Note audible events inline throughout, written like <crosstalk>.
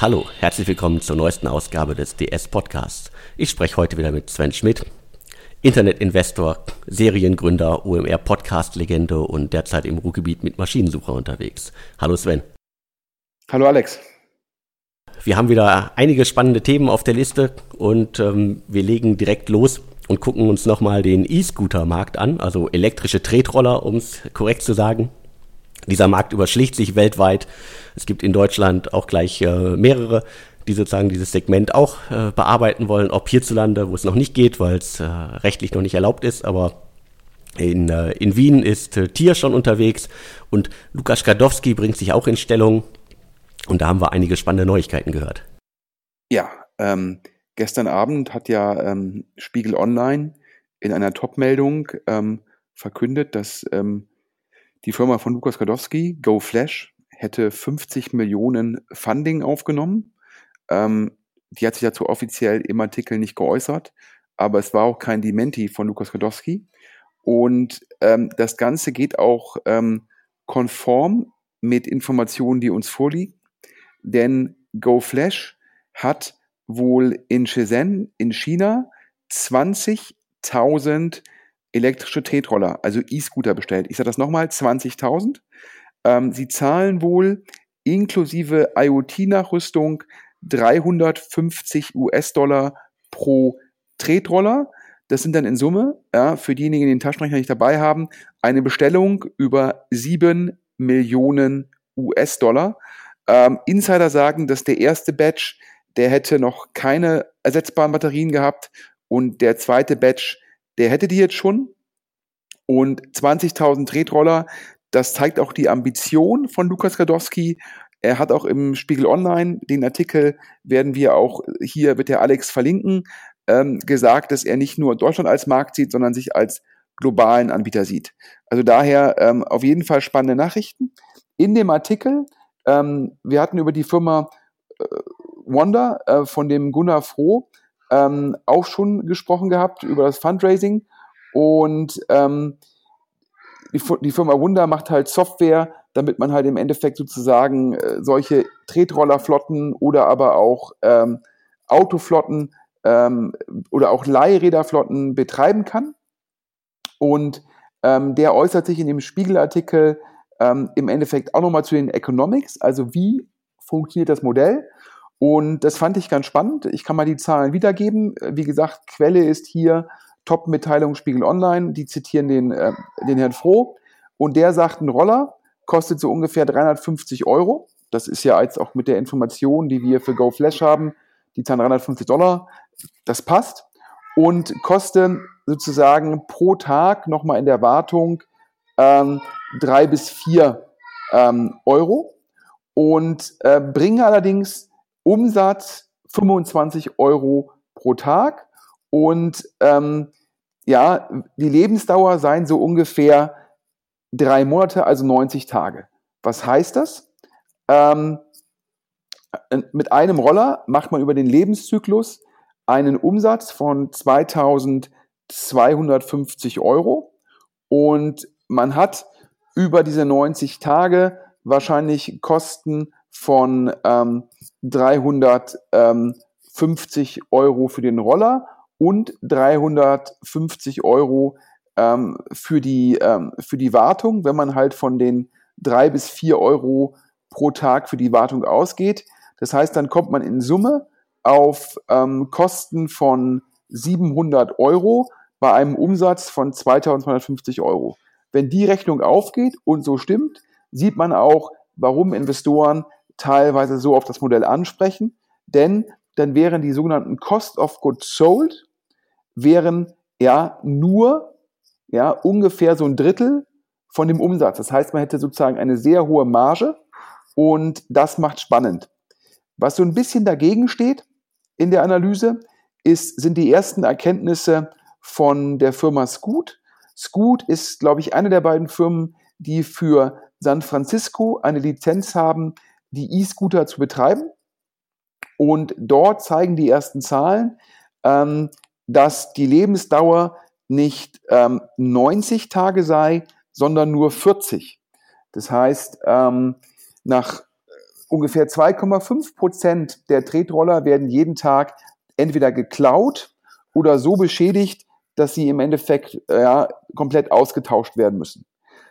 Hallo, herzlich willkommen zur neuesten Ausgabe des DS Podcasts. Ich spreche heute wieder mit Sven Schmidt, Internetinvestor, Seriengründer, OMR Podcast-Legende und derzeit im Ruhrgebiet mit Maschinensucher unterwegs. Hallo Sven. Hallo Alex. Wir haben wieder einige spannende Themen auf der Liste und ähm, wir legen direkt los und gucken uns nochmal den E-Scooter-Markt an, also elektrische Tretroller, um es korrekt zu sagen. Dieser Markt überschlägt sich weltweit. Es gibt in Deutschland auch gleich äh, mehrere, die sozusagen dieses Segment auch äh, bearbeiten wollen, ob hierzulande, wo es noch nicht geht, weil es äh, rechtlich noch nicht erlaubt ist, aber in, in Wien ist Tier schon unterwegs und Lukas Skadowski bringt sich auch in Stellung und da haben wir einige spannende Neuigkeiten gehört. Ja, ähm, gestern Abend hat ja ähm, Spiegel Online in einer Top-Meldung ähm, verkündet, dass ähm, die Firma von Lukas Gadowski, GoFlash, hätte 50 Millionen Funding aufgenommen. Ähm, die hat sich dazu offiziell im Artikel nicht geäußert, aber es war auch kein Dementi von Lukas Gadowski. Und ähm, das Ganze geht auch ähm, konform mit Informationen, die uns vorliegen, denn GoFlash hat wohl in Shenzhen in China 20.000 elektrische Tretroller, also E-Scooter bestellt. Ich sage das nochmal, 20.000. Ähm, sie zahlen wohl inklusive IoT-Nachrüstung 350 US-Dollar pro Tretroller. Das sind dann in Summe, ja, für diejenigen, die den Taschenrechner nicht dabei haben, eine Bestellung über 7 Millionen US-Dollar. Ähm, Insider sagen, dass der erste Batch, der hätte noch keine ersetzbaren Batterien gehabt und der zweite Batch, der hätte die jetzt schon. Und 20.000 Tretroller, das zeigt auch die Ambition von Lukas Gadowski. Er hat auch im Spiegel Online, den Artikel werden wir auch hier, wird der Alex verlinken, ähm, gesagt, dass er nicht nur Deutschland als Markt sieht, sondern sich als globalen Anbieter sieht. Also daher ähm, auf jeden Fall spannende Nachrichten. In dem Artikel, ähm, wir hatten über die Firma äh, Wonder äh, von dem Gunnar Froh ähm, auch schon gesprochen gehabt, über das Fundraising. Und ähm, die, die Firma Wunder macht halt Software, damit man halt im Endeffekt sozusagen äh, solche Tretrollerflotten oder aber auch ähm, Autoflotten ähm, oder auch Leihräderflotten betreiben kann. Und ähm, der äußert sich in dem Spiegelartikel ähm, im Endeffekt auch nochmal zu den Economics, also wie funktioniert das Modell. Und das fand ich ganz spannend. Ich kann mal die Zahlen wiedergeben. Wie gesagt, Quelle ist hier Top-Mitteilung Spiegel Online. Die zitieren den, äh, den Herrn Froh. Und der sagt, ein Roller kostet so ungefähr 350 Euro. Das ist ja jetzt auch mit der Information, die wir für GoFlash haben, die zahlen 350 Dollar. Das passt. Und kostet sozusagen pro Tag nochmal in der Wartung ähm, drei bis vier ähm, Euro und äh, bringen allerdings Umsatz 25 Euro pro Tag und ähm, ja, die Lebensdauer seien so ungefähr drei Monate, also 90 Tage. Was heißt das? Ähm, mit einem Roller macht man über den Lebenszyklus einen Umsatz von 2250 Euro und man hat über diese 90 Tage wahrscheinlich Kosten von ähm, 350 Euro für den Roller und 350 Euro ähm, für, die, ähm, für die Wartung, wenn man halt von den drei bis vier Euro pro Tag für die Wartung ausgeht. Das heißt, dann kommt man in Summe auf ähm, Kosten von 700 Euro bei einem Umsatz von 2250 Euro. Wenn die Rechnung aufgeht und so stimmt, sieht man auch, warum Investoren teilweise so auf das Modell ansprechen, denn dann wären die sogenannten Cost of Goods Sold wären ja nur ja ungefähr so ein Drittel von dem Umsatz. Das heißt, man hätte sozusagen eine sehr hohe Marge und das macht spannend. Was so ein bisschen dagegen steht in der Analyse, ist, sind die ersten Erkenntnisse von der Firma Scoot. Scoot ist, glaube ich, eine der beiden Firmen, die für San Francisco eine Lizenz haben, die E-Scooter zu betreiben. Und dort zeigen die ersten Zahlen, ähm, dass die Lebensdauer nicht ähm, 90 Tage sei, sondern nur 40. Das heißt, ähm, nach ungefähr 2,5 Prozent der Tretroller werden jeden Tag entweder geklaut oder so beschädigt, dass sie im Endeffekt ja, komplett ausgetauscht werden müssen.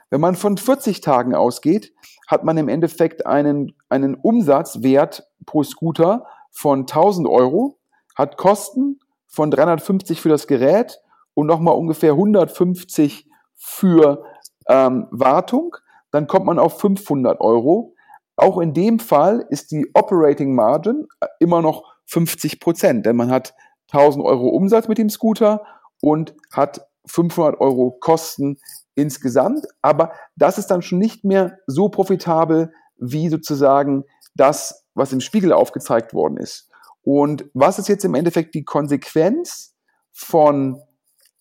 Wenn man von 40 Tagen ausgeht, hat man im Endeffekt einen, einen Umsatzwert pro Scooter von 1000 Euro, hat Kosten von 350 für das Gerät und nochmal ungefähr 150 für ähm, Wartung. Dann kommt man auf 500 Euro. Auch in dem Fall ist die Operating Margin immer noch 50 Prozent, denn man hat 1000 Euro Umsatz mit dem Scooter und hat 500 Euro Kosten insgesamt. Aber das ist dann schon nicht mehr so profitabel wie sozusagen das, was im Spiegel aufgezeigt worden ist. Und was ist jetzt im Endeffekt die Konsequenz von,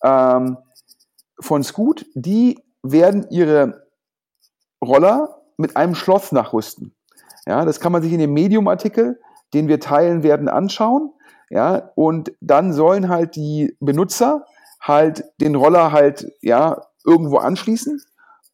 ähm, von Scoot? Die werden ihre Roller mit einem Schloss nachrüsten. Ja, das kann man sich in dem Medium-Artikel, den wir teilen werden, anschauen. Ja, und dann sollen halt die Benutzer halt den Roller halt, ja, irgendwo anschließen.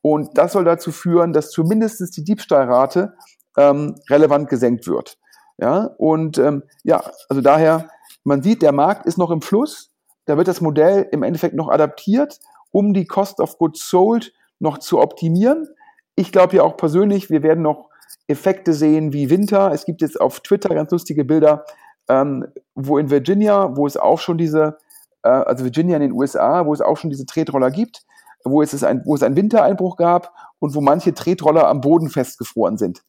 Und das soll dazu führen, dass zumindest die Diebstahlrate ähm, relevant gesenkt wird. Ja, und ähm, ja, also daher, man sieht, der Markt ist noch im Fluss. Da wird das Modell im Endeffekt noch adaptiert, um die Cost of Goods Sold noch zu optimieren. Ich glaube ja auch persönlich, wir werden noch Effekte sehen wie Winter. Es gibt jetzt auf Twitter ganz lustige Bilder, ähm, wo in Virginia, wo es auch schon diese, äh, also Virginia in den USA, wo es auch schon diese Tretroller gibt, wo es, ein, wo es einen Wintereinbruch gab und wo manche Tretroller am Boden festgefroren sind.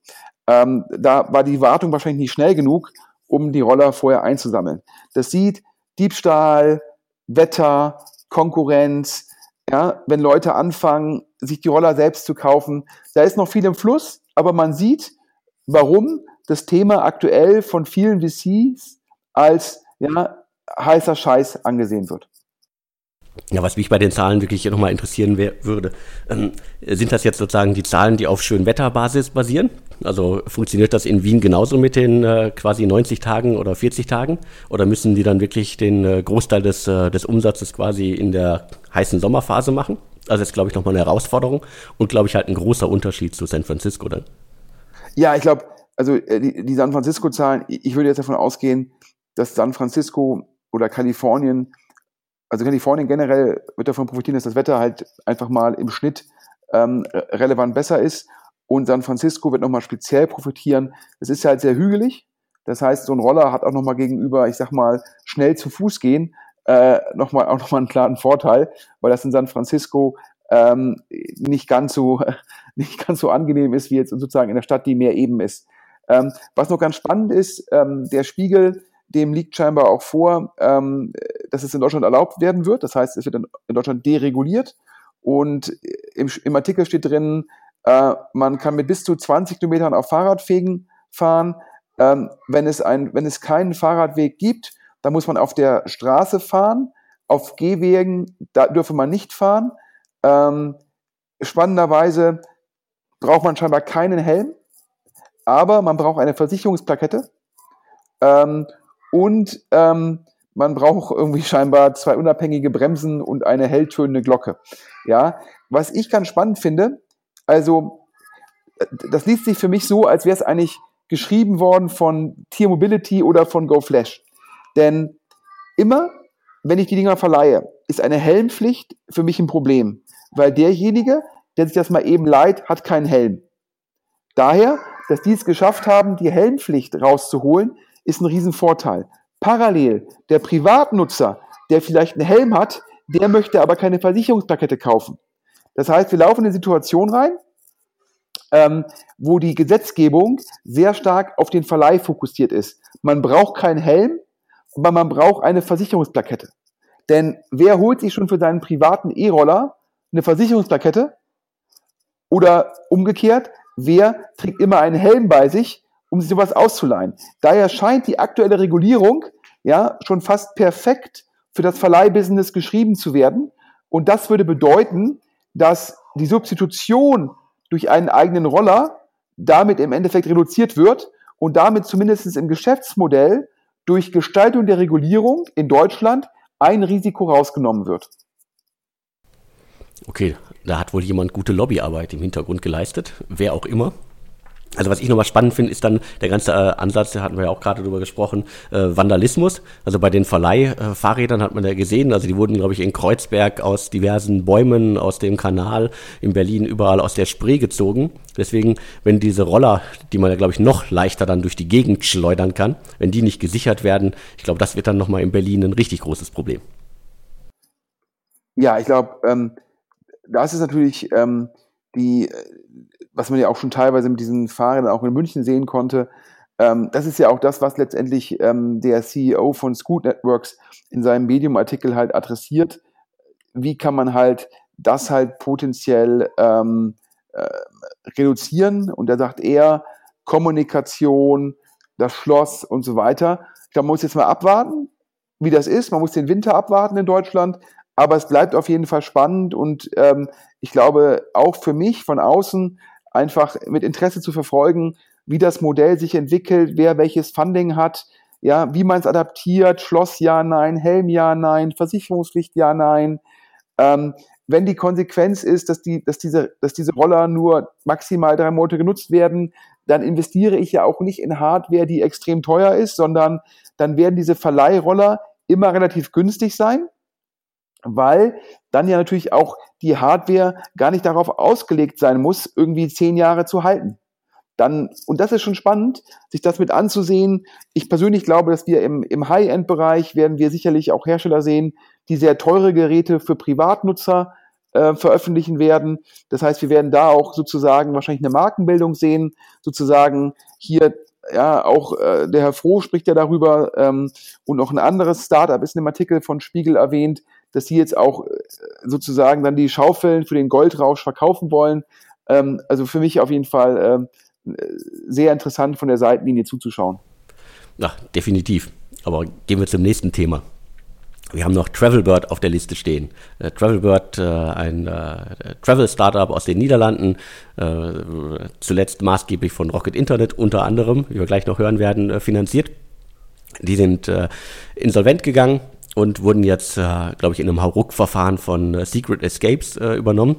Ähm, da war die Wartung wahrscheinlich nicht schnell genug, um die Roller vorher einzusammeln. Das sieht Diebstahl, Wetter, Konkurrenz, ja, wenn Leute anfangen, sich die Roller selbst zu kaufen. Da ist noch viel im Fluss, aber man sieht, warum das Thema aktuell von vielen VCs als ja, heißer Scheiß angesehen wird. Ja, was mich bei den Zahlen wirklich nochmal interessieren würde, ähm, sind das jetzt sozusagen die Zahlen, die auf Schönwetterbasis basieren? Also funktioniert das in Wien genauso mit den äh, quasi 90 Tagen oder 40 Tagen? Oder müssen die dann wirklich den äh, Großteil des, äh, des Umsatzes quasi in der heißen Sommerphase machen? Also ist, glaube ich, nochmal eine Herausforderung und, glaube ich, halt ein großer Unterschied zu San Francisco dann. Ja, ich glaube, also äh, die, die San Francisco-Zahlen, ich würde jetzt davon ausgehen, dass San Francisco oder Kalifornien also Kalifornien generell wird davon profitieren, dass das Wetter halt einfach mal im Schnitt ähm, relevant besser ist. Und San Francisco wird nochmal speziell profitieren. Es ist ja halt sehr hügelig. Das heißt, so ein Roller hat auch nochmal gegenüber, ich sag mal, schnell zu Fuß gehen, äh, nochmal, auch nochmal einen klaren Vorteil, weil das in San Francisco ähm, nicht ganz so, <laughs> nicht ganz so angenehm ist, wie jetzt sozusagen in der Stadt, die mehr eben ist. Ähm, was noch ganz spannend ist, ähm, der Spiegel dem liegt scheinbar auch vor, ähm, dass es in Deutschland erlaubt werden wird. Das heißt, es wird in, Deutschland dereguliert. Und im, im Artikel steht drin, äh, man kann mit bis zu 20 Kilometern auf Fahrradwegen fahren. Ähm, wenn, es ein, wenn es keinen Fahrradweg gibt, dann muss man auf der Straße fahren. Auf Gehwegen, da dürfe man nicht fahren. Ähm, spannenderweise braucht man scheinbar keinen Helm, aber man braucht eine Versicherungsplakette. Ähm, und ähm, man braucht irgendwie scheinbar zwei unabhängige Bremsen und eine helltönende Glocke. Ja, was ich ganz spannend finde, also das liest sich für mich so, als wäre es eigentlich geschrieben worden von Tier Mobility oder von GoFlash. Denn immer, wenn ich die Dinger verleihe, ist eine Helmpflicht für mich ein Problem, weil derjenige, der sich das mal eben leiht, hat keinen Helm. Daher, dass die es geschafft haben, die Helmpflicht rauszuholen, ist ein Riesenvorteil. Parallel, der Privatnutzer, der vielleicht einen Helm hat, der möchte aber keine Versicherungsplakette kaufen. Das heißt, wir laufen in eine Situation rein, ähm, wo die Gesetzgebung sehr stark auf den Verleih fokussiert ist. Man braucht keinen Helm, aber man braucht eine Versicherungsplakette. Denn wer holt sich schon für seinen privaten E-Roller eine Versicherungsplakette? Oder umgekehrt, wer trägt immer einen Helm bei sich, um sich sowas auszuleihen. Daher scheint die aktuelle Regulierung ja schon fast perfekt für das Verleihbusiness geschrieben zu werden. Und das würde bedeuten, dass die Substitution durch einen eigenen Roller damit im Endeffekt reduziert wird und damit zumindest im Geschäftsmodell durch Gestaltung der Regulierung in Deutschland ein Risiko rausgenommen wird. Okay, da hat wohl jemand gute Lobbyarbeit im Hintergrund geleistet, wer auch immer. Also was ich nochmal spannend finde, ist dann der ganze äh, Ansatz, da hatten wir ja auch gerade drüber gesprochen, äh, Vandalismus. Also bei den Verleihfahrrädern hat man ja gesehen, also die wurden, glaube ich, in Kreuzberg aus diversen Bäumen, aus dem Kanal, in Berlin überall aus der Spree gezogen. Deswegen, wenn diese Roller, die man ja, glaube ich, noch leichter dann durch die Gegend schleudern kann, wenn die nicht gesichert werden, ich glaube, das wird dann nochmal in Berlin ein richtig großes Problem. Ja, ich glaube, ähm, das ist natürlich ähm, die was man ja auch schon teilweise mit diesen Fahrrädern auch in München sehen konnte, ähm, das ist ja auch das, was letztendlich ähm, der CEO von Scoot Networks in seinem Medium-Artikel halt adressiert. Wie kann man halt das halt potenziell ähm, äh, reduzieren? Und da sagt er, Kommunikation, das Schloss und so weiter. Ich glaube, man muss jetzt mal abwarten, wie das ist. Man muss den Winter abwarten in Deutschland. Aber es bleibt auf jeden Fall spannend und ähm, ich glaube auch für mich von außen einfach mit Interesse zu verfolgen, wie das Modell sich entwickelt, wer welches Funding hat, ja, wie man es adaptiert, Schloss ja, nein, Helm ja, nein, Versicherungspflicht ja, nein. Ähm, wenn die Konsequenz ist, dass, die, dass, diese, dass diese Roller nur maximal drei Monate genutzt werden, dann investiere ich ja auch nicht in Hardware, die extrem teuer ist, sondern dann werden diese Verleihroller immer relativ günstig sein weil dann ja natürlich auch die Hardware gar nicht darauf ausgelegt sein muss, irgendwie zehn Jahre zu halten. Dann, und das ist schon spannend, sich das mit anzusehen. Ich persönlich glaube, dass wir im, im High-End-Bereich werden wir sicherlich auch Hersteller sehen, die sehr teure Geräte für Privatnutzer äh, veröffentlichen werden. Das heißt, wir werden da auch sozusagen wahrscheinlich eine Markenbildung sehen, sozusagen hier ja, auch äh, der Herr Froh spricht ja darüber ähm, und noch ein anderes Startup ist in dem Artikel von Spiegel erwähnt, dass sie jetzt auch äh, sozusagen dann die Schaufeln für den Goldrausch verkaufen wollen. Ähm, also für mich auf jeden Fall ähm, sehr interessant von der Seitenlinie zuzuschauen. Ja, definitiv. Aber gehen wir zum nächsten Thema. Wir haben noch Travelbird auf der Liste stehen. Äh, Travelbird, äh, ein äh, Travel-Startup aus den Niederlanden, äh, zuletzt maßgeblich von Rocket Internet unter anderem, wie wir gleich noch hören werden, äh, finanziert. Die sind äh, insolvent gegangen, und wurden jetzt, äh, glaube ich, in einem Hauruck-Verfahren von äh, Secret Escapes äh, übernommen.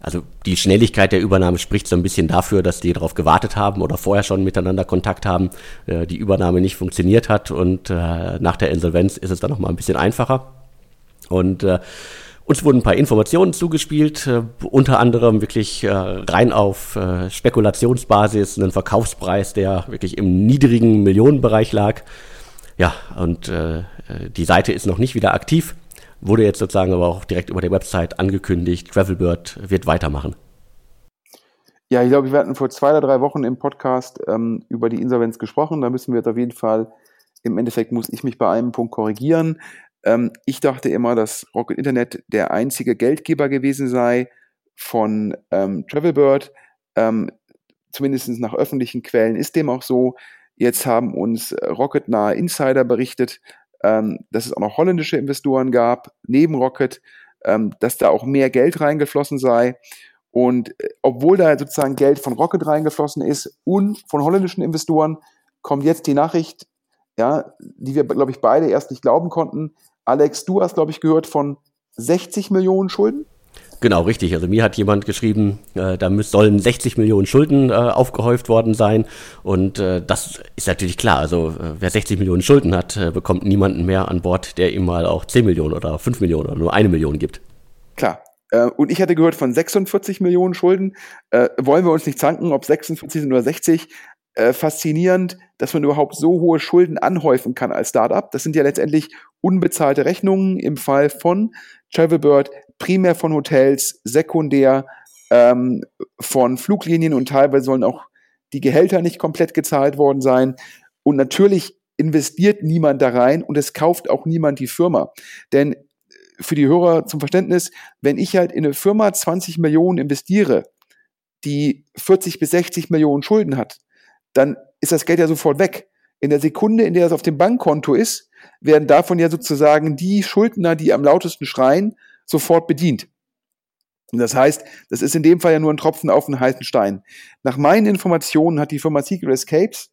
Also die Schnelligkeit der Übernahme spricht so ein bisschen dafür, dass die darauf gewartet haben oder vorher schon miteinander Kontakt haben, äh, die Übernahme nicht funktioniert hat und äh, nach der Insolvenz ist es dann nochmal ein bisschen einfacher. Und äh, uns wurden ein paar Informationen zugespielt, äh, unter anderem wirklich äh, rein auf äh, Spekulationsbasis, einen Verkaufspreis, der wirklich im niedrigen Millionenbereich lag. Ja, und die Seite ist noch nicht wieder aktiv, wurde jetzt sozusagen aber auch direkt über der Website angekündigt, Travelbird wird weitermachen. Ja, ich glaube, wir hatten vor zwei oder drei Wochen im Podcast ähm, über die Insolvenz gesprochen. Da müssen wir jetzt auf jeden Fall, im Endeffekt muss ich mich bei einem Punkt korrigieren. Ähm, ich dachte immer, dass Rocket Internet der einzige Geldgeber gewesen sei von ähm, Travelbird. Ähm, zumindest nach öffentlichen Quellen ist dem auch so. Jetzt haben uns äh, Rocket-nahe Insider berichtet, ähm, dass es auch noch holländische Investoren gab, neben Rocket, ähm, dass da auch mehr Geld reingeflossen sei. Und äh, obwohl da sozusagen Geld von Rocket reingeflossen ist und von holländischen Investoren, kommt jetzt die Nachricht, ja, die wir, glaube ich, beide erst nicht glauben konnten. Alex, du hast, glaube ich, gehört von 60 Millionen Schulden? Genau, richtig. Also mir hat jemand geschrieben, äh, da sollen 60 Millionen Schulden äh, aufgehäuft worden sein. Und äh, das ist natürlich klar. Also äh, wer 60 Millionen Schulden hat, äh, bekommt niemanden mehr an Bord, der ihm mal auch 10 Millionen oder 5 Millionen oder nur eine Million gibt. Klar. Äh, und ich hatte gehört von 46 Millionen Schulden. wollen wir uns nicht zanken, ob 46 sind oder 60. faszinierend, dass man überhaupt so hohe Schulden anhäufen kann als Startup. Das sind ja letztendlich unbezahlte Rechnungen im Fall von Travelbird, primär von Hotels, sekundär ähm, von Fluglinien und teilweise sollen auch die Gehälter nicht komplett gezahlt worden sein. Und natürlich investiert niemand da rein und es kauft auch niemand die Firma. Denn äh, für die Hörer zum Verständnis, wenn ich halt in eine Firma 20 Millionen investiere, die 40 bis 60 Millionen Schulden hat, dann ist das Geld ja sofort weg. In der Sekunde, in der es auf dem Bankkonto ist, werden davon ja sozusagen die Schuldner, die am lautesten schreien, sofort bedient. Und das heißt, das ist in dem Fall ja nur ein Tropfen auf einen heißen Stein. Nach meinen Informationen hat die Firma Secret Escapes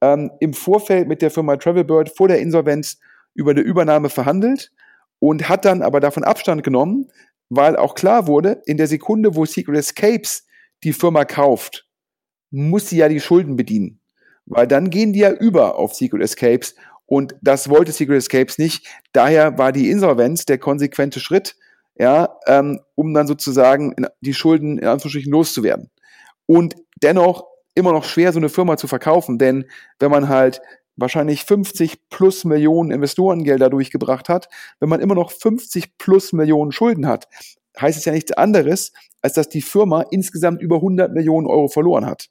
ähm, im Vorfeld mit der Firma Travelbird vor der Insolvenz über eine Übernahme verhandelt und hat dann aber davon Abstand genommen, weil auch klar wurde, in der Sekunde, wo Secret Escapes die Firma kauft, muss sie ja die Schulden bedienen. Weil dann gehen die ja über auf Secret Escapes und das wollte Secret Escapes nicht. Daher war die Insolvenz der konsequente Schritt, ja, ähm, um dann sozusagen die Schulden in Anführungsstrichen loszuwerden. Und dennoch immer noch schwer, so eine Firma zu verkaufen, denn wenn man halt wahrscheinlich 50 plus Millionen Investorengelder durchgebracht hat, wenn man immer noch 50 plus Millionen Schulden hat, heißt es ja nichts anderes, als dass die Firma insgesamt über 100 Millionen Euro verloren hat.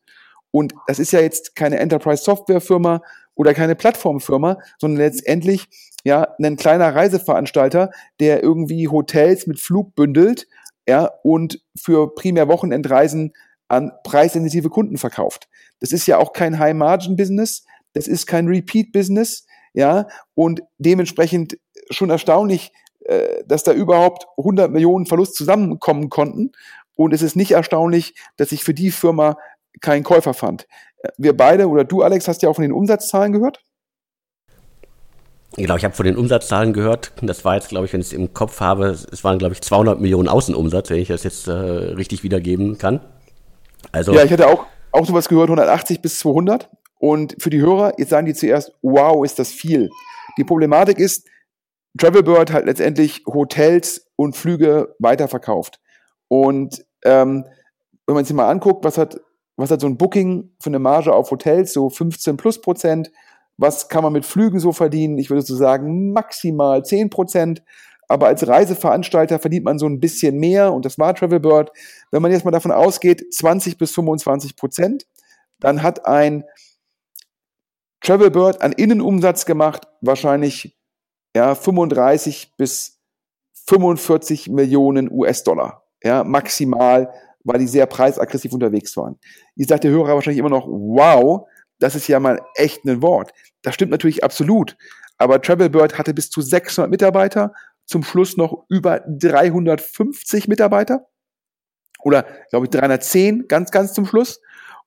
Und das ist ja jetzt keine Enterprise Software Firma oder keine Plattformfirma, sondern letztendlich ja ein kleiner Reiseveranstalter, der irgendwie Hotels mit Flug bündelt, ja, und für primär Wochenendreisen an preissensitive Kunden verkauft. Das ist ja auch kein High-Margin-Business, das ist kein Repeat-Business, ja, und dementsprechend schon erstaunlich, äh, dass da überhaupt 100 Millionen Verlust zusammenkommen konnten. Und es ist nicht erstaunlich, dass ich für die Firma keinen Käufer fand. Äh, wir beide oder du, Alex, hast ja auch von den Umsatzzahlen gehört? Genau, ich habe von den Umsatzzahlen gehört. Das war jetzt, glaube ich, wenn ich es im Kopf habe, es waren, glaube ich, 200 Millionen Außenumsatz, wenn ich das jetzt äh, richtig wiedergeben kann. Also ja, ich hatte auch, auch sowas gehört, 180 bis 200. Und für die Hörer, jetzt sagen die zuerst, wow, ist das viel. Die Problematik ist, Travelbird hat letztendlich Hotels und Flüge weiterverkauft. Und ähm, wenn man sich mal anguckt, was hat, was hat so ein Booking für eine Marge auf Hotels, so 15 plus Prozent, was kann man mit Flügen so verdienen? Ich würde so sagen, maximal 10 Prozent. Aber als Reiseveranstalter verdient man so ein bisschen mehr und das war Travelbird. Wenn man jetzt mal davon ausgeht, 20 bis 25 Prozent, dann hat ein Travelbird an Innenumsatz gemacht, wahrscheinlich ja, 35 bis 45 Millionen US-Dollar. Ja, maximal, weil die sehr preisaggressiv unterwegs waren. Ihr sagt der Hörer wahrscheinlich immer noch, wow, das ist ja mal echt ein Wort. Das stimmt natürlich absolut. Aber Travelbird hatte bis zu 600 Mitarbeiter, zum Schluss noch über 350 Mitarbeiter. Oder, glaube ich, 310, ganz, ganz zum Schluss.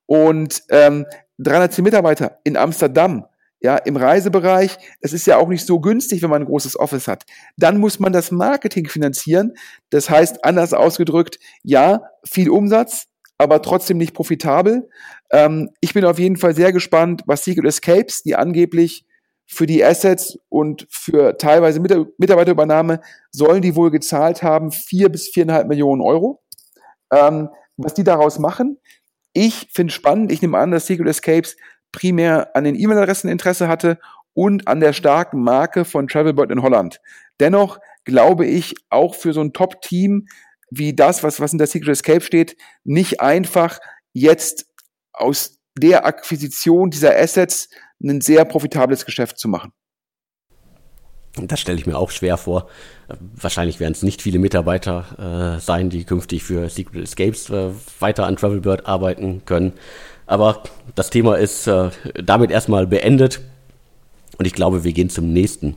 Und ähm, 310 Mitarbeiter in Amsterdam, ja, im Reisebereich, das ist ja auch nicht so günstig, wenn man ein großes Office hat. Dann muss man das Marketing finanzieren. Das heißt, anders ausgedrückt, ja, viel Umsatz, aber trotzdem nicht profitabel. Ähm, ich bin auf jeden Fall sehr gespannt, was Secret Escapes, die angeblich für die Assets und für teilweise Mitarbeiterübernahme sollen die wohl gezahlt haben, vier bis viereinhalb Millionen Euro. Ähm, was die daraus machen, ich finde spannend. Ich nehme an, dass Secret Escapes primär an den E-Mail-Adressen Interesse hatte und an der starken Marke von Travelbird in Holland. Dennoch glaube ich, auch für so ein Top-Team wie das, was, was in der Secret Escape steht, nicht einfach jetzt aus der Akquisition dieser Assets ein sehr profitables Geschäft zu machen. Das stelle ich mir auch schwer vor. Wahrscheinlich werden es nicht viele Mitarbeiter äh, sein, die künftig für Secret Escapes äh, weiter an Travelbird arbeiten können. Aber das Thema ist äh, damit erstmal beendet. Und ich glaube, wir gehen zum nächsten.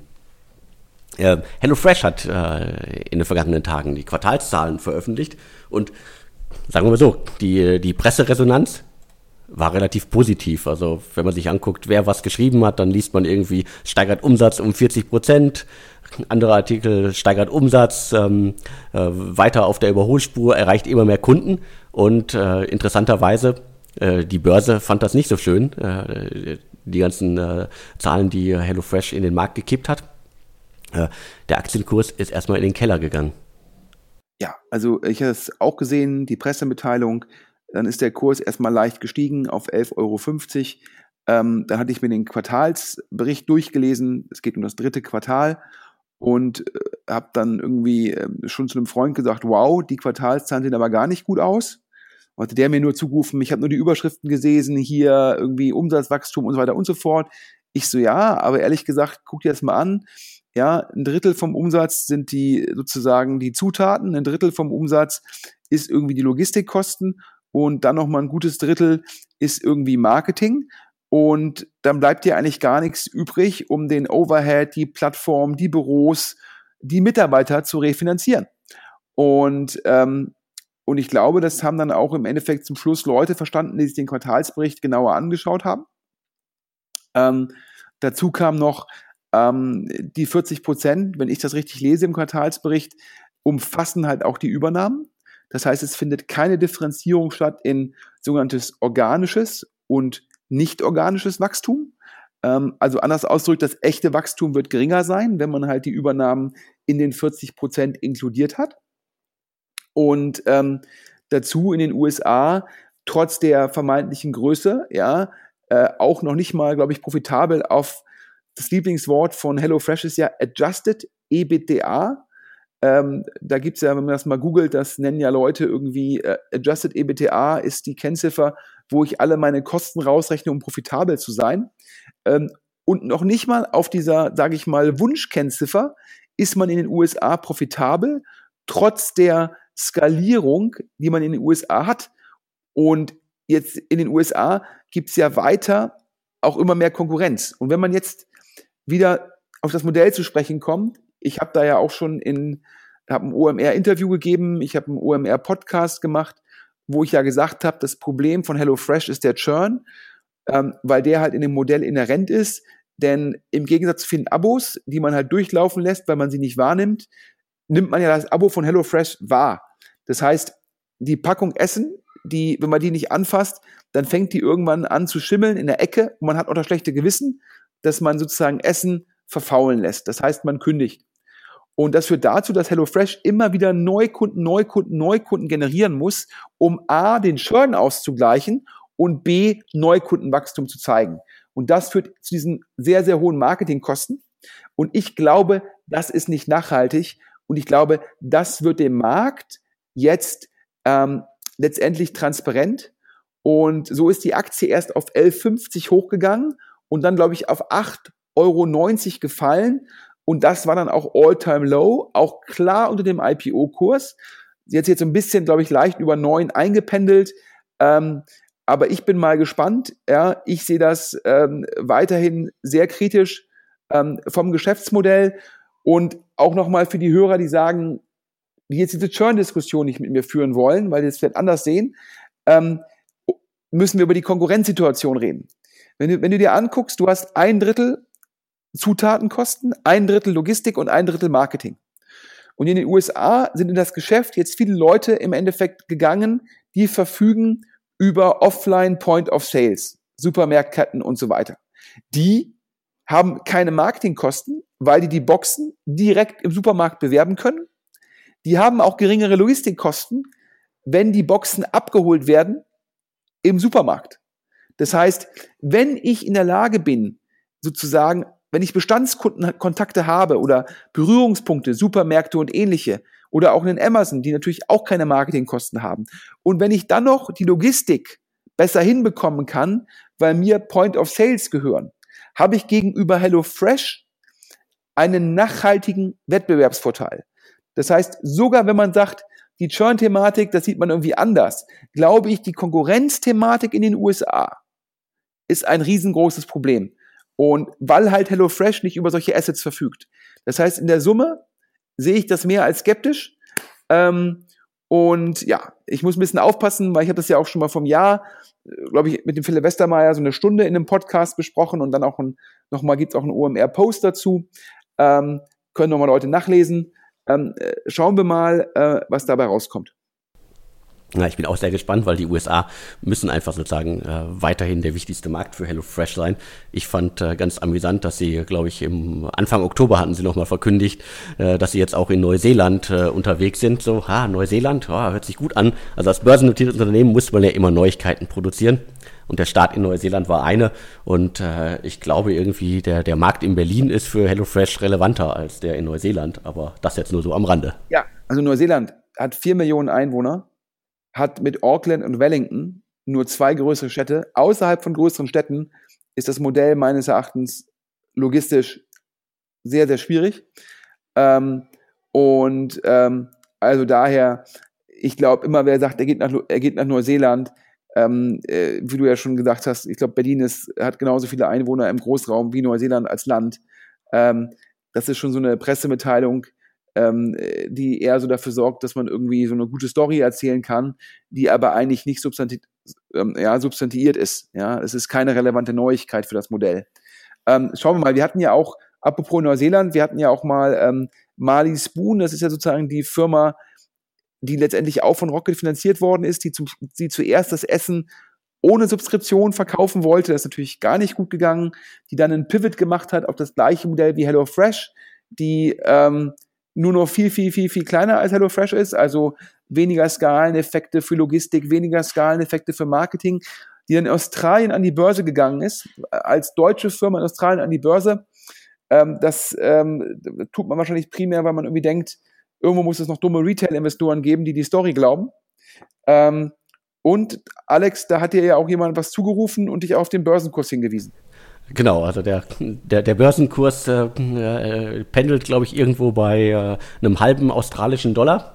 Äh, HelloFresh hat äh, in den vergangenen Tagen die Quartalszahlen veröffentlicht. Und sagen wir mal so, die, die Presseresonanz war relativ positiv. Also wenn man sich anguckt, wer was geschrieben hat, dann liest man irgendwie, steigert Umsatz um 40 Prozent. Andere Artikel steigert Umsatz, ähm, äh, weiter auf der Überholspur, erreicht immer mehr Kunden. Und äh, interessanterweise, äh, die Börse fand das nicht so schön, äh, die ganzen äh, Zahlen, die HelloFresh in den Markt gekippt hat. Der Aktienkurs ist erstmal in den Keller gegangen. Ja, also ich habe es auch gesehen, die Pressemitteilung dann ist der Kurs erstmal leicht gestiegen auf 11,50 Euro. Ähm, dann hatte ich mir den Quartalsbericht durchgelesen. Es geht um das dritte Quartal und äh, habe dann irgendwie äh, schon zu einem Freund gesagt, wow, die Quartalszahlen sehen aber gar nicht gut aus. Hatte der mir nur zugerufen, ich habe nur die Überschriften gesehen, hier irgendwie Umsatzwachstum und so weiter und so fort. Ich so, ja, aber ehrlich gesagt, guck dir das mal an. Ja, ein Drittel vom Umsatz sind die sozusagen die Zutaten, ein Drittel vom Umsatz ist irgendwie die Logistikkosten und dann nochmal ein gutes Drittel ist irgendwie Marketing. Und dann bleibt dir eigentlich gar nichts übrig, um den Overhead, die Plattform, die Büros, die Mitarbeiter zu refinanzieren. Und, ähm, und ich glaube, das haben dann auch im Endeffekt zum Schluss Leute verstanden, die sich den Quartalsbericht genauer angeschaut haben. Ähm, dazu kam noch ähm, die 40 Prozent, wenn ich das richtig lese im Quartalsbericht, umfassen halt auch die Übernahmen. Das heißt, es findet keine Differenzierung statt in sogenanntes organisches und nicht organisches Wachstum. Ähm, also anders ausgedrückt, das echte Wachstum wird geringer sein, wenn man halt die Übernahmen in den 40 Prozent inkludiert hat. Und ähm, dazu in den USA, trotz der vermeintlichen Größe, ja, äh, auch noch nicht mal, glaube ich, profitabel auf das Lieblingswort von HelloFresh ist ja Adjusted EBITDA. Ähm, da gibt's ja, wenn man das mal googelt, das nennen ja Leute irgendwie, äh, Adjusted EBITDA ist die Kennziffer, wo ich alle meine Kosten rausrechne, um profitabel zu sein. Ähm, und noch nicht mal auf dieser, sage ich mal, Wunschkennziffer ist man in den USA profitabel, trotz der Skalierung, die man in den USA hat. Und jetzt in den USA gibt's ja weiter auch immer mehr Konkurrenz. Und wenn man jetzt wieder auf das Modell zu sprechen kommt, ich habe da ja auch schon in, habe ein OMR-Interview gegeben, ich habe einen OMR-Podcast gemacht, wo ich ja gesagt habe, das Problem von HelloFresh ist der Churn, ähm, weil der halt in dem Modell inhärent ist. Denn im Gegensatz zu vielen Abos, die man halt durchlaufen lässt, weil man sie nicht wahrnimmt, nimmt man ja das Abo von HelloFresh wahr. Das heißt, die Packung Essen, die, wenn man die nicht anfasst, dann fängt die irgendwann an zu schimmeln in der Ecke und man hat auch das schlechte Gewissen, dass man sozusagen Essen verfaulen lässt. Das heißt, man kündigt. Und das führt dazu, dass HelloFresh immer wieder Neukunden, Neukunden, Neukunden generieren muss, um A, den Churn auszugleichen und B, Neukundenwachstum zu zeigen. Und das führt zu diesen sehr, sehr hohen Marketingkosten. Und ich glaube, das ist nicht nachhaltig. Und ich glaube, das wird dem Markt jetzt ähm, letztendlich transparent. Und so ist die Aktie erst auf 11,50 hochgegangen und dann, glaube ich, auf 8,90 Euro gefallen. Und das war dann auch All-Time Low, auch klar unter dem IPO-Kurs. Jetzt jetzt so ein bisschen, glaube ich, leicht über 9 eingependelt. Ähm, aber ich bin mal gespannt. Ja, ich sehe das ähm, weiterhin sehr kritisch ähm, vom Geschäftsmodell und auch nochmal für die Hörer, die sagen, die jetzt diese Churn-Diskussion nicht mit mir führen wollen, weil die es vielleicht anders sehen, ähm, müssen wir über die Konkurrenzsituation reden. Wenn du, wenn du dir anguckst, du hast ein Drittel Zutatenkosten, ein Drittel Logistik und ein Drittel Marketing. Und in den USA sind in das Geschäft jetzt viele Leute im Endeffekt gegangen, die verfügen über Offline Point of Sales, Supermarktketten und so weiter. Die haben keine Marketingkosten, weil die die Boxen direkt im Supermarkt bewerben können. Die haben auch geringere Logistikkosten, wenn die Boxen abgeholt werden im Supermarkt. Das heißt, wenn ich in der Lage bin, sozusagen, wenn ich Bestandskundenkontakte habe oder Berührungspunkte, Supermärkte und ähnliche, oder auch einen Amazon, die natürlich auch keine Marketingkosten haben. Und wenn ich dann noch die Logistik besser hinbekommen kann, weil mir Point of Sales gehören, habe ich gegenüber HelloFresh einen nachhaltigen Wettbewerbsvorteil. Das heißt, sogar wenn man sagt, die Churn-Thematik, das sieht man irgendwie anders, glaube ich, die Konkurrenzthematik in den USA ist ein riesengroßes Problem. Und weil halt HelloFresh nicht über solche Assets verfügt. Das heißt, in der Summe sehe ich das mehr als skeptisch. Ähm, und ja, ich muss ein bisschen aufpassen, weil ich habe das ja auch schon mal vom Jahr, äh, glaube ich, mit dem Philipp Westermeier so eine Stunde in einem Podcast besprochen und dann auch ein, nochmal gibt es auch einen OMR-Post dazu. Ähm, können nochmal Leute nachlesen. Ähm, äh, schauen wir mal, äh, was dabei rauskommt. Ja, ich bin auch sehr gespannt, weil die USA müssen einfach sozusagen äh, weiterhin der wichtigste Markt für HelloFresh sein. Ich fand äh, ganz amüsant, dass sie, glaube ich, im Anfang Oktober hatten sie nochmal verkündigt, äh, dass sie jetzt auch in Neuseeland äh, unterwegs sind. So, ha, Neuseeland, oh, hört sich gut an. Also als börsennotiertes Unternehmen muss man ja immer Neuigkeiten produzieren. Und der Start in Neuseeland war eine. Und äh, ich glaube irgendwie, der, der Markt in Berlin ist für HelloFresh relevanter als der in Neuseeland. Aber das jetzt nur so am Rande. Ja, also Neuseeland hat vier Millionen Einwohner hat mit Auckland und Wellington nur zwei größere Städte. Außerhalb von größeren Städten ist das Modell meines Erachtens logistisch sehr, sehr schwierig. Ähm, und ähm, also daher, ich glaube, immer wer sagt, er geht nach, er geht nach Neuseeland, ähm, äh, wie du ja schon gesagt hast, ich glaube, Berlin ist, hat genauso viele Einwohner im Großraum wie Neuseeland als Land. Ähm, das ist schon so eine Pressemitteilung, ähm, die eher so dafür sorgt, dass man irgendwie so eine gute Story erzählen kann, die aber eigentlich nicht substanti ähm, ja, substantiiert ist. Ja, es ist keine relevante Neuigkeit für das Modell. Ähm, schauen wir mal, wir hatten ja auch, apropos Neuseeland, wir hatten ja auch mal ähm, Mali Spoon, das ist ja sozusagen die Firma, die letztendlich auch von Rocket finanziert worden ist, die, zum, die zuerst das Essen ohne Subskription verkaufen wollte. Das ist natürlich gar nicht gut gegangen. Die dann einen Pivot gemacht hat auf das gleiche Modell wie HelloFresh, die ähm, nur noch viel, viel, viel, viel kleiner als HelloFresh ist. Also weniger Skaleneffekte für Logistik, weniger Skaleneffekte für Marketing, die dann in Australien an die Börse gegangen ist, als deutsche Firma in Australien an die Börse. Ähm, das ähm, tut man wahrscheinlich primär, weil man irgendwie denkt, irgendwo muss es noch dumme Retail-Investoren geben, die die Story glauben. Ähm, und Alex, da hat dir ja auch jemand was zugerufen und dich auf den Börsenkurs hingewiesen. Genau, also der, der, der Börsenkurs äh, äh, pendelt, glaube ich, irgendwo bei äh, einem halben australischen Dollar.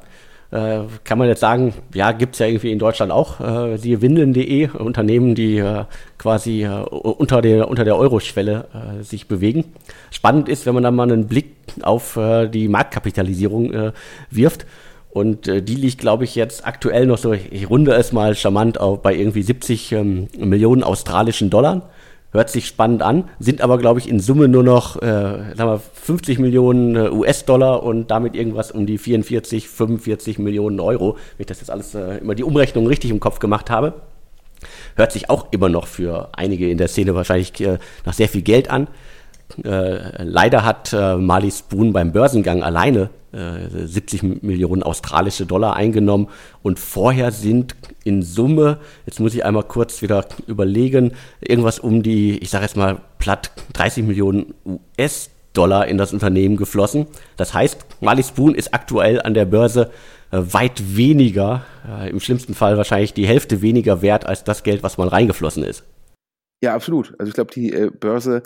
Äh, kann man jetzt sagen, ja, gibt es ja irgendwie in Deutschland auch, äh, siehe windeln.de, Unternehmen, die äh, quasi äh, unter der, unter der Euroschwelle sich bewegen. Spannend ist, wenn man dann mal einen Blick auf die Marktkapitalisierung wirft. Und die liegt, glaube ich, jetzt aktuell noch so, ich runde es mal charmant auf, bei irgendwie 70 ähm, Millionen australischen Dollar. Hört sich spannend an, sind aber, glaube ich, in Summe nur noch äh, wir, 50 Millionen äh, US-Dollar und damit irgendwas um die 44, 45 Millionen Euro, wenn ich das jetzt alles äh, immer die Umrechnung richtig im Kopf gemacht habe. Hört sich auch immer noch für einige in der Szene wahrscheinlich äh, nach sehr viel Geld an. Äh, leider hat äh, Marley Spoon beim Börsengang alleine 70 Millionen australische Dollar eingenommen und vorher sind in Summe, jetzt muss ich einmal kurz wieder überlegen, irgendwas um die, ich sage jetzt mal platt 30 Millionen US-Dollar in das Unternehmen geflossen. Das heißt, Marley Spoon ist aktuell an der Börse äh, weit weniger, äh, im schlimmsten Fall wahrscheinlich die Hälfte weniger wert als das Geld, was mal reingeflossen ist. Ja, absolut. Also ich glaube, die äh, Börse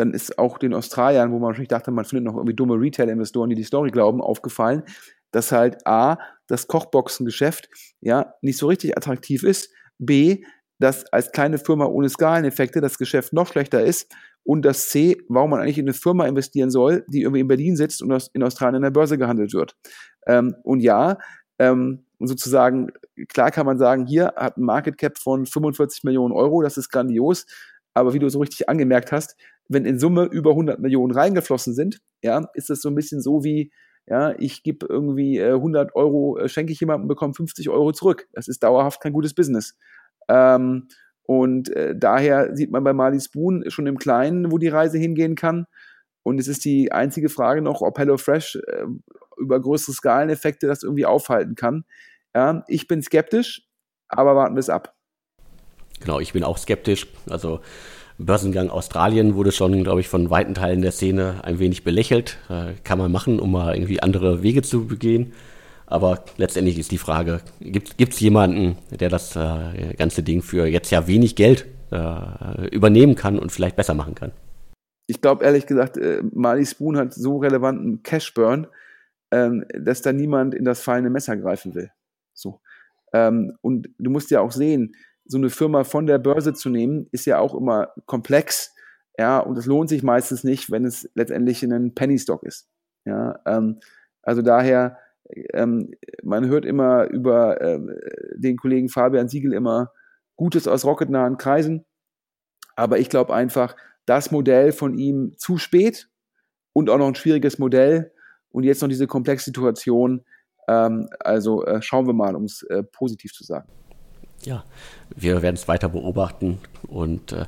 dann ist auch den Australiern, wo man wahrscheinlich dachte, man findet noch irgendwie dumme Retail-Investoren, die die Story glauben, aufgefallen, dass halt A, das Kochboxengeschäft ja nicht so richtig attraktiv ist, B, dass als kleine Firma ohne Skaleneffekte das Geschäft noch schlechter ist und das C, warum man eigentlich in eine Firma investieren soll, die irgendwie in Berlin sitzt und in Australien an der Börse gehandelt wird. Ähm, und ja, ähm, sozusagen, klar kann man sagen, hier hat ein Market Cap von 45 Millionen Euro, das ist grandios, aber wie du so richtig angemerkt hast, wenn in Summe über 100 Millionen reingeflossen sind, ja, ist das so ein bisschen so wie, ja, ich gebe irgendwie äh, 100 Euro, äh, schenke ich jemandem, bekomme 50 Euro zurück. Das ist dauerhaft kein gutes Business. Ähm, und äh, daher sieht man bei Marley Spoon schon im Kleinen, wo die Reise hingehen kann. Und es ist die einzige Frage noch, ob HelloFresh äh, über größere Skaleneffekte das irgendwie aufhalten kann. Ja, ich bin skeptisch, aber warten wir es ab. Genau, ich bin auch skeptisch. Also Börsengang Australien wurde schon, glaube ich, von weiten Teilen der Szene ein wenig belächelt. Äh, kann man machen, um mal irgendwie andere Wege zu begehen. Aber letztendlich ist die Frage, gibt es jemanden, der das äh, ganze Ding für jetzt ja wenig Geld äh, übernehmen kann und vielleicht besser machen kann? Ich glaube ehrlich gesagt, äh, Marley Spoon hat so relevanten Cashburn, ähm, dass da niemand in das feine Messer greifen will. So. Ähm, und du musst ja auch sehen, so eine Firma von der Börse zu nehmen, ist ja auch immer komplex. Ja, und es lohnt sich meistens nicht, wenn es letztendlich ein Penny Stock ist. Ja, ähm, also daher, ähm, man hört immer über äh, den Kollegen Fabian Siegel immer Gutes aus rocketnahen Kreisen. Aber ich glaube einfach, das Modell von ihm zu spät und auch noch ein schwieriges Modell und jetzt noch diese komplexe Situation. Ähm, also äh, schauen wir mal, um es äh, positiv zu sagen ja, wir werden es weiter beobachten und äh,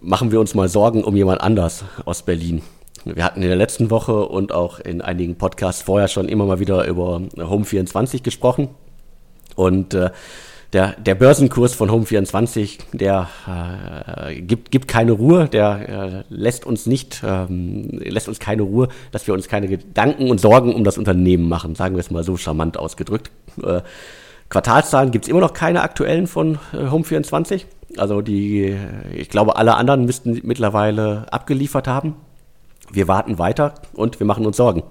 machen wir uns mal Sorgen um jemand anders aus Berlin. Wir hatten in der letzten Woche und auch in einigen Podcasts vorher schon immer mal wieder über Home24 gesprochen. Und äh, der, der Börsenkurs von Home24, der äh, gibt, gibt keine Ruhe, der äh, lässt uns nicht, ähm, lässt uns keine Ruhe, dass wir uns keine Gedanken und Sorgen um das Unternehmen machen, sagen wir es mal so charmant ausgedrückt. Äh, Quartalszahlen gibt es immer noch keine aktuellen von äh, Home24. Also die, ich glaube, alle anderen müssten mittlerweile abgeliefert haben. Wir warten weiter und wir machen uns Sorgen.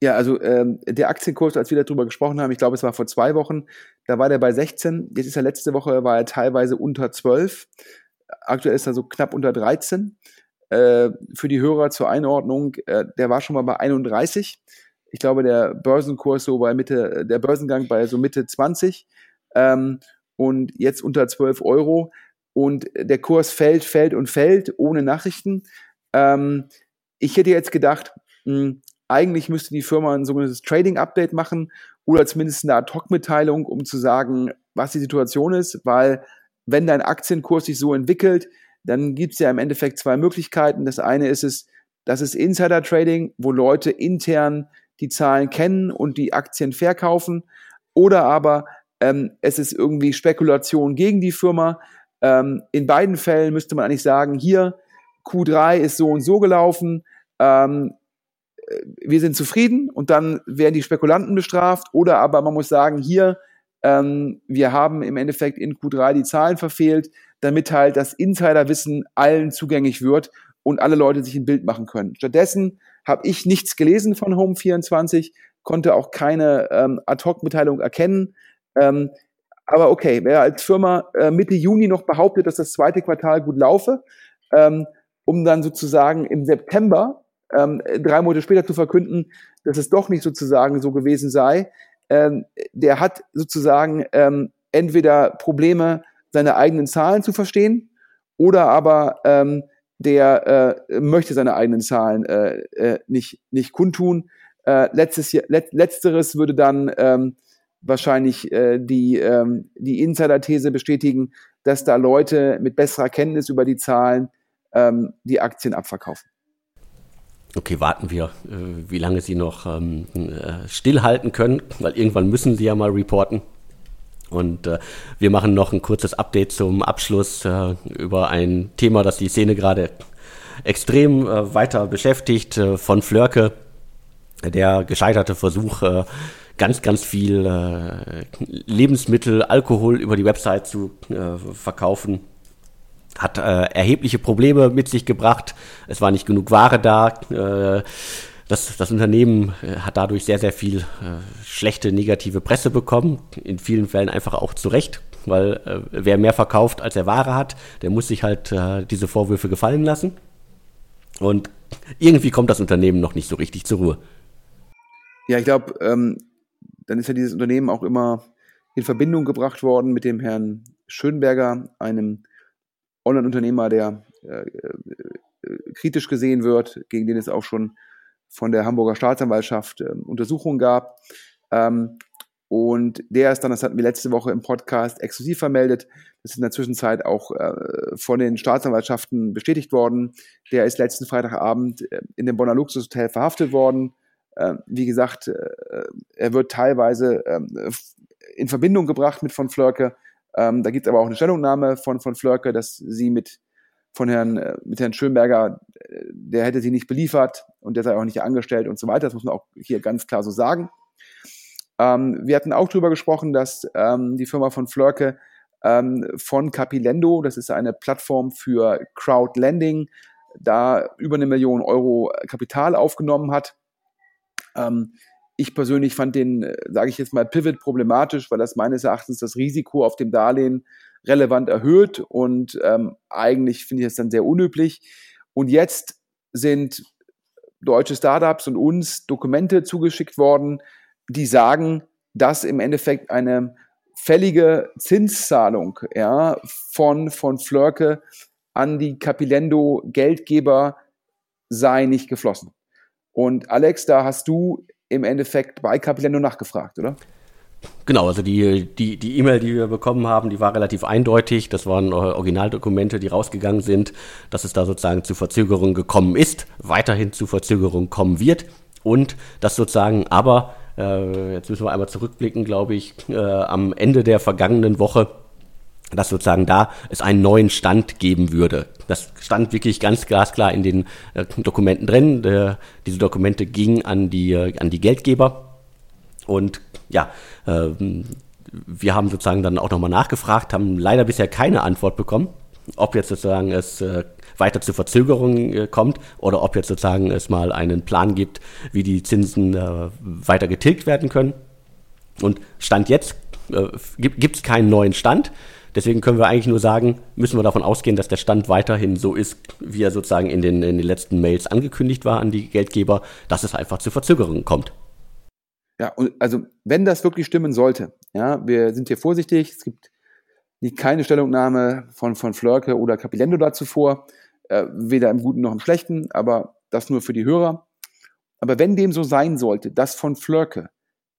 Ja, also ähm, der Aktienkurs, als wir darüber gesprochen haben, ich glaube, es war vor zwei Wochen, da war der bei 16. Jetzt ist er letzte Woche, war er teilweise unter 12. Aktuell ist er so knapp unter 13. Äh, für die Hörer zur Einordnung, äh, der war schon mal bei 31 ich glaube, der Börsenkurs so bei Mitte, der Börsengang bei so Mitte 20 ähm, und jetzt unter 12 Euro und der Kurs fällt, fällt und fällt ohne Nachrichten. Ähm, ich hätte jetzt gedacht, mh, hm, eigentlich müsste die Firma ein sogenanntes Trading-Update machen oder zumindest eine Ad-Hoc-Mitteilung, um zu sagen, was die Situation ist, weil wenn dein Aktienkurs sich so entwickelt, dann gibt es ja im Endeffekt zwei Möglichkeiten. Das eine ist es, das ist Insider-Trading, wo Leute intern die Zahlen kennen und die Aktien verkaufen. Oder aber ähm, es ist irgendwie Spekulation gegen die Firma. Ähm, in beiden Fällen müsste man eigentlich sagen, hier Q3 ist so und so gelaufen. Ähm, äh, wir sind zufrieden und dann werden die Spekulanten bestraft. Oder aber man muss sagen, hier, ähm, wir haben im Endeffekt in Q3 die Zahlen verfehlt, damit halt das Insiderwissen allen zugänglich wird und alle Leute sich ein Bild machen können. Stattdessen habe ich nichts gelesen von Home24, konnte auch keine ähm, Ad-Hoc-Mitteilung erkennen. Ähm, aber okay, wer als Firma äh, Mitte Juni noch behauptet, dass das zweite Quartal gut laufe, ähm, um dann sozusagen im September, ähm, drei Monate später zu verkünden, dass es doch nicht sozusagen so gewesen sei, ähm, der hat sozusagen ähm, entweder Probleme, seine eigenen Zahlen zu verstehen, oder aber ähm, der äh, möchte seine eigenen Zahlen äh, äh, nicht, nicht kundtun. Äh, letztes Jahr, let, letzteres würde dann ähm, wahrscheinlich äh, die, ähm, die Insider-These bestätigen, dass da Leute mit besserer Kenntnis über die Zahlen ähm, die Aktien abverkaufen. Okay, warten wir, äh, wie lange sie noch ähm, äh, stillhalten können, weil irgendwann müssen sie ja mal reporten. Und äh, wir machen noch ein kurzes Update zum Abschluss äh, über ein Thema, das die Szene gerade extrem äh, weiter beschäftigt, äh, von Flörke, der gescheiterte Versuch, äh, ganz, ganz viel äh, Lebensmittel, Alkohol über die Website zu verkaufen. Hat erhebliche Probleme mit sich gebracht. Es war nicht genug Ware da das, das Unternehmen äh, hat dadurch sehr, sehr viel äh, schlechte, negative Presse bekommen. In vielen Fällen einfach auch zu Recht, weil äh, wer mehr verkauft, als er Ware hat, der muss sich halt diese Vorwürfe gefallen lassen. Und irgendwie kommt das Unternehmen noch nicht so richtig zur Ruhe. Ja, ich glaube, ähm, dann ist ja dieses Unternehmen auch immer in Verbindung gebracht worden mit dem Herrn Schönberger, einem Online-Unternehmer, der äh, äh, kritisch gesehen wird, gegen den es auch schon von der Hamburger Staatsanwaltschaft äh, Untersuchungen gab. Ähm, und der ist dann, das hatten wir letzte Woche im Podcast exklusiv vermeldet, das ist in der Zwischenzeit auch äh, von den Staatsanwaltschaften bestätigt worden. Der ist letzten Freitagabend äh, in dem Bonner Luxushotel verhaftet worden. Äh, wie gesagt, äh, er wird teilweise ähm, in Verbindung gebracht mit von Flörke. Ähm, da gibt es aber auch eine Stellungnahme von von Flörke, dass sie mit von Herrn, äh, mit Herrn Schönberger, äh, der hätte sie nicht beliefert und der sei auch nicht angestellt und so weiter. Das muss man auch hier ganz klar so sagen. Ähm, wir hatten auch darüber gesprochen, dass ähm, die Firma von Flörke ähm, von Capilendo, das ist eine Plattform für Crowdlending, da über eine Million Euro Kapital aufgenommen hat. Ähm, ich persönlich fand den, äh, sage ich jetzt mal, Pivot problematisch, weil das meines Erachtens das Risiko auf dem Darlehen relevant erhöht und ähm, eigentlich finde ich das dann sehr unüblich. Und jetzt sind deutsche Startups und uns Dokumente zugeschickt worden, die sagen, dass im Endeffekt eine fällige Zinszahlung ja, von, von Flörke an die Capilendo Geldgeber sei nicht geflossen. Und Alex, da hast du im Endeffekt bei Capilendo nachgefragt, oder? Genau, also die die die E-Mail, die wir bekommen haben, die war relativ eindeutig. Das waren äh, Originaldokumente, die rausgegangen sind, dass es da sozusagen zu Verzögerungen gekommen ist, weiterhin zu Verzögerungen kommen wird und dass sozusagen aber äh, jetzt müssen wir einmal zurückblicken, glaube ich, äh, am Ende der vergangenen Woche dass sozusagen da es einen neuen Stand geben würde. Das stand wirklich ganz glasklar in den äh, Dokumenten drin. Diese Dokumente gingen an die, äh, an die Geldgeber und ja, äh, wir haben sozusagen dann auch nochmal nachgefragt, haben leider bisher keine Antwort bekommen, ob jetzt sozusagen es äh, weiter zu Verzögerungen äh, kommt oder ob jetzt sozusagen es mal einen Plan gibt, wie die Zinsen äh, weiter getilgt werden können. Und Stand jetzt äh, gibt es keinen neuen Stand. Deswegen können wir eigentlich nur sagen, müssen wir davon ausgehen, dass der Stand weiterhin so ist, wie er sozusagen in den, in den letzten Mails angekündigt war an die Geldgeber, dass es einfach zu Verzögerungen kommt. Ja, und also wenn das wirklich stimmen sollte, ja, wir sind hier vorsichtig, es gibt keine Stellungnahme von, von Flörke oder Capilendo dazu vor, äh, weder im Guten noch im Schlechten, aber das nur für die Hörer. Aber wenn dem so sein sollte, dass von Flörke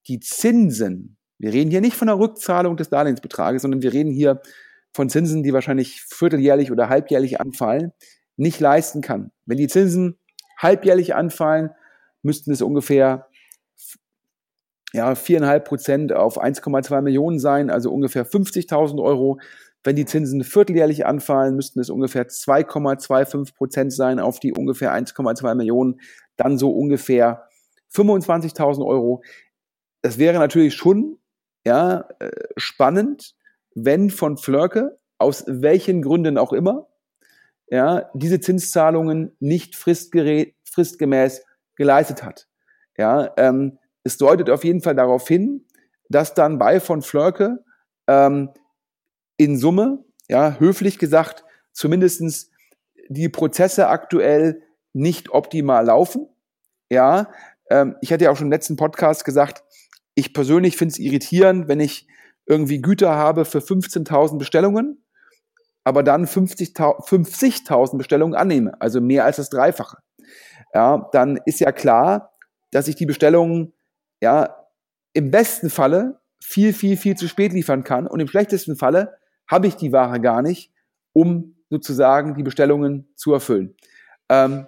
die Zinsen, wir reden hier nicht von der Rückzahlung des Darlehensbetrages, sondern wir reden hier von Zinsen, die wahrscheinlich vierteljährlich oder halbjährlich anfallen, nicht leisten kann. Wenn die Zinsen halbjährlich anfallen, müssten es ungefähr ja, 4,5 Prozent auf 1,2 Millionen sein, also ungefähr 50.000 Euro. Wenn die Zinsen vierteljährlich anfallen, müssten es ungefähr 2,25 Prozent sein auf die ungefähr 1,2 Millionen, dann so ungefähr 25.000 Euro. Das wäre natürlich schon ja, äh, spannend, wenn von Flörke, aus welchen Gründen auch immer, ja, diese Zinszahlungen nicht fristgemäß geleistet hat. Ja, ähm, es deutet auf jeden Fall darauf hin, dass dann bei von Flörke ähm, in Summe, ja, höflich gesagt, zumindestens die Prozesse aktuell nicht optimal laufen. Ja, ähm, ich hatte ja auch schon im letzten Podcast gesagt, ich persönlich finde es irritierend, wenn ich irgendwie Güter habe für 15.000 Bestellungen, aber dann 50.000 50 Bestellungen annehme, also mehr als das Dreifache. Ja, dann ist ja klar, dass ich die Bestellungen ja im besten Falle viel, viel, viel zu spät liefern kann und im schlechtesten Falle habe ich die Ware gar nicht, um sozusagen die Bestellungen zu erfüllen. Ähm,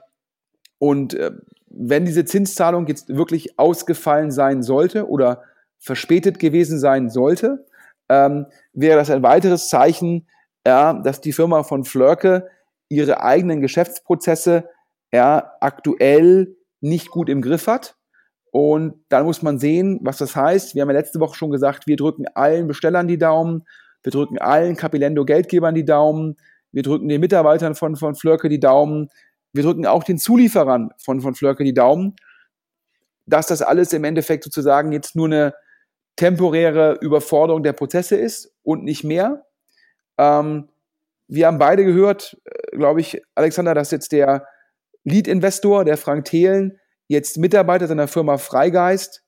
und äh, wenn diese Zinszahlung jetzt wirklich ausgefallen sein sollte oder verspätet gewesen sein sollte, ähm, wäre das ein weiteres Zeichen, ja, dass die Firma von Flörke ihre eigenen Geschäftsprozesse ja, aktuell nicht gut im Griff hat. Und dann muss man sehen, was das heißt. Wir haben ja letzte Woche schon gesagt, wir drücken allen Bestellern die Daumen, wir drücken allen Capilendo-Geldgebern die Daumen, wir drücken den Mitarbeitern von, von Flörke die Daumen, wir drücken auch den Zulieferern von, von Flörke die Daumen, dass das alles im Endeffekt sozusagen jetzt nur eine temporäre Überforderung der Prozesse ist und nicht mehr. Ähm, wir haben beide gehört, äh, glaube ich, Alexander, dass jetzt der Lead-Investor, der Frank Thelen, jetzt Mitarbeiter seiner Firma Freigeist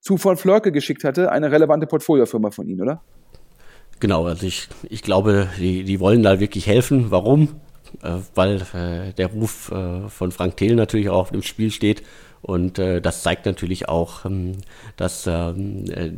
zu von Flörke geschickt hatte, eine relevante Portfoliofirma von Ihnen, oder? Genau, also ich, ich glaube, die, die wollen da wirklich helfen. Warum? Äh, weil äh, der Ruf äh, von Frank Thelen natürlich auch auf dem Spiel steht. Und äh, das zeigt natürlich auch, ähm, dass ähm, äh,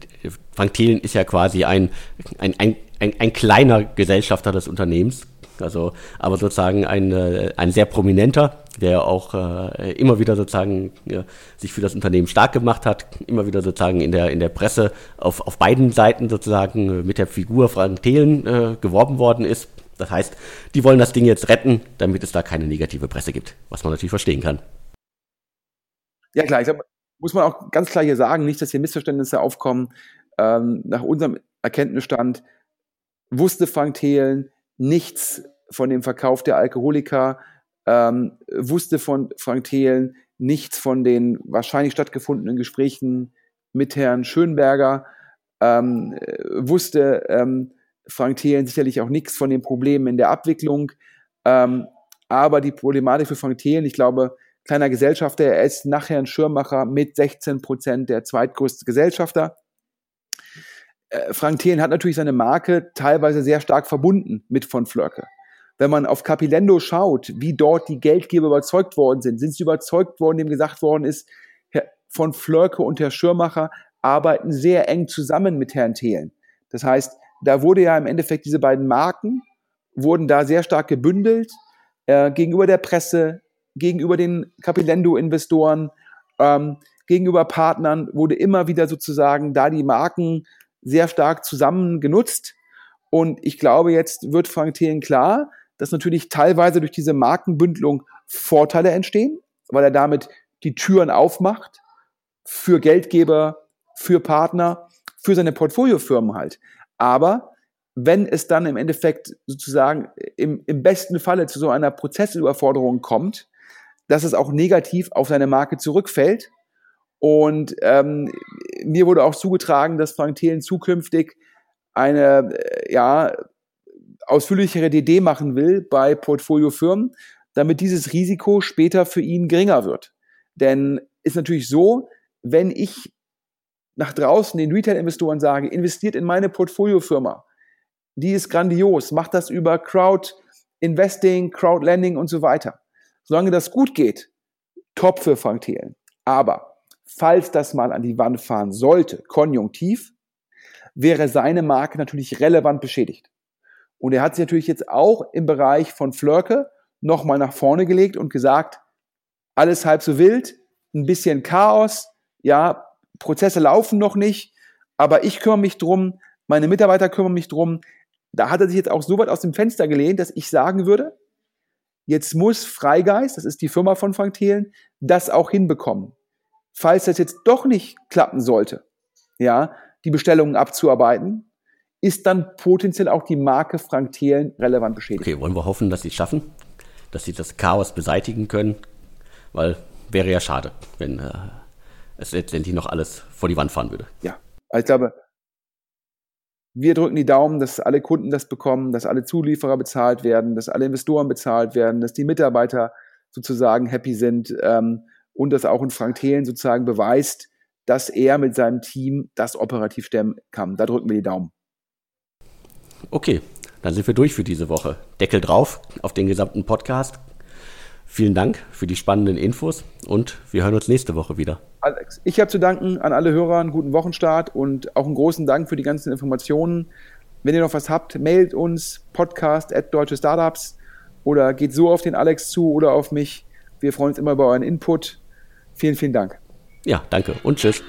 Frank Thelen ist ja quasi ein, ein, ein, ein, ein kleiner Gesellschafter des Unternehmens. Also, aber sozusagen ein, äh, ein sehr prominenter, der auch äh, immer wieder sozusagen ja, sich für das Unternehmen stark gemacht hat, immer wieder sozusagen in der, in der Presse auf, auf beiden Seiten sozusagen mit der Figur Frank Thelen äh, geworben worden ist. Das heißt, die wollen das Ding jetzt retten, damit es da keine negative Presse gibt, was man natürlich verstehen kann. Ja klar, ich glaube, muss man auch ganz klar hier sagen, nicht, dass hier Missverständnisse aufkommen. Ähm, nach unserem Erkenntnisstand wusste Frank Thelen nichts von dem Verkauf der Alkoholiker, ähm, wusste von Frank Thelen nichts von den wahrscheinlich stattgefundenen Gesprächen mit Herrn Schönberger, ähm, wusste ähm, Frank Thelen sicherlich auch nichts von den Problemen in der Abwicklung. Ähm, aber die Problematik für Frank Thelen, ich glaube, kleiner Gesellschafter, er ist nach Herrn Schirmacher mit 16 Prozent der zweitgrößte Gesellschafter. Äh, Frank Thelen hat natürlich seine Marke teilweise sehr stark verbunden mit von Flörke. Wenn man auf Capilendo schaut, wie dort die Geldgeber überzeugt worden sind, sind sie überzeugt worden, dem gesagt worden ist, von Flörke und Herr Schirmacher arbeiten sehr eng zusammen mit Herrn Thelen. Das heißt, da wurde ja im Endeffekt diese beiden Marken wurden da sehr stark gebündelt äh, gegenüber der Presse, gegenüber den Capilendo-Investoren, ähm, gegenüber Partnern wurde immer wieder sozusagen da die Marken sehr stark zusammen genutzt. Und ich glaube, jetzt wird Frank Thelen klar, dass natürlich teilweise durch diese Markenbündelung Vorteile entstehen, weil er damit die Türen aufmacht für Geldgeber, für Partner, für seine Portfoliofirmen halt. Aber wenn es dann im Endeffekt sozusagen im, im besten Falle zu so einer Prozessüberforderung kommt, dass es auch negativ auf seine Marke zurückfällt und ähm, mir wurde auch zugetragen, dass Frank Thelen zukünftig eine äh, ja, ausführlichere DD machen will bei Portfoliofirmen, damit dieses Risiko später für ihn geringer wird. Denn ist natürlich so, wenn ich nach draußen den Retail-Investoren sage, investiert in meine Portfoliofirma, die ist grandios, macht das über Crowd Investing, Crowd Lending und so weiter. Solange das gut geht, top für Frank Thelen. Aber falls das mal an die Wand fahren sollte, konjunktiv, wäre seine Marke natürlich relevant beschädigt. Und er hat sich natürlich jetzt auch im Bereich von Flörke nochmal nach vorne gelegt und gesagt, alles halb so wild, ein bisschen Chaos, ja, Prozesse laufen noch nicht, aber ich kümmere mich drum, meine Mitarbeiter kümmern mich drum. Da hat er sich jetzt auch so weit aus dem Fenster gelehnt, dass ich sagen würde, jetzt muss Freigeist, das ist die Firma von Frank Thelen, das auch hinbekommen. Falls das jetzt doch nicht klappen sollte, ja, die Bestellungen abzuarbeiten, ist dann potenziell auch die Marke Frank Thelen relevant beschädigt. Okay, wollen wir hoffen, dass sie es schaffen, dass sie das Chaos beseitigen können, weil wäre ja schade, wenn äh, es letztendlich noch alles vor die Wand fahren würde. Ja, also ich glaube, wir drücken die Daumen, dass alle Kunden das bekommen, dass alle Zulieferer bezahlt werden, dass alle Investoren bezahlt werden, dass die Mitarbeiter sozusagen happy sind ähm, und dass auch ein Frank Thelen sozusagen beweist, dass er mit seinem Team das operativ stemmen kann. Da drücken wir die Daumen. Okay, dann sind wir durch für diese Woche. Deckel drauf auf den gesamten Podcast. Vielen Dank für die spannenden Infos und wir hören uns nächste Woche wieder. Alex, ich habe zu danken an alle Hörer, einen guten Wochenstart und auch einen großen Dank für die ganzen Informationen. Wenn ihr noch was habt, meldet uns podcast at deutsche Startups oder geht so auf den Alex zu oder auf mich. Wir freuen uns immer über euren Input. Vielen, vielen Dank. Ja, danke und tschüss.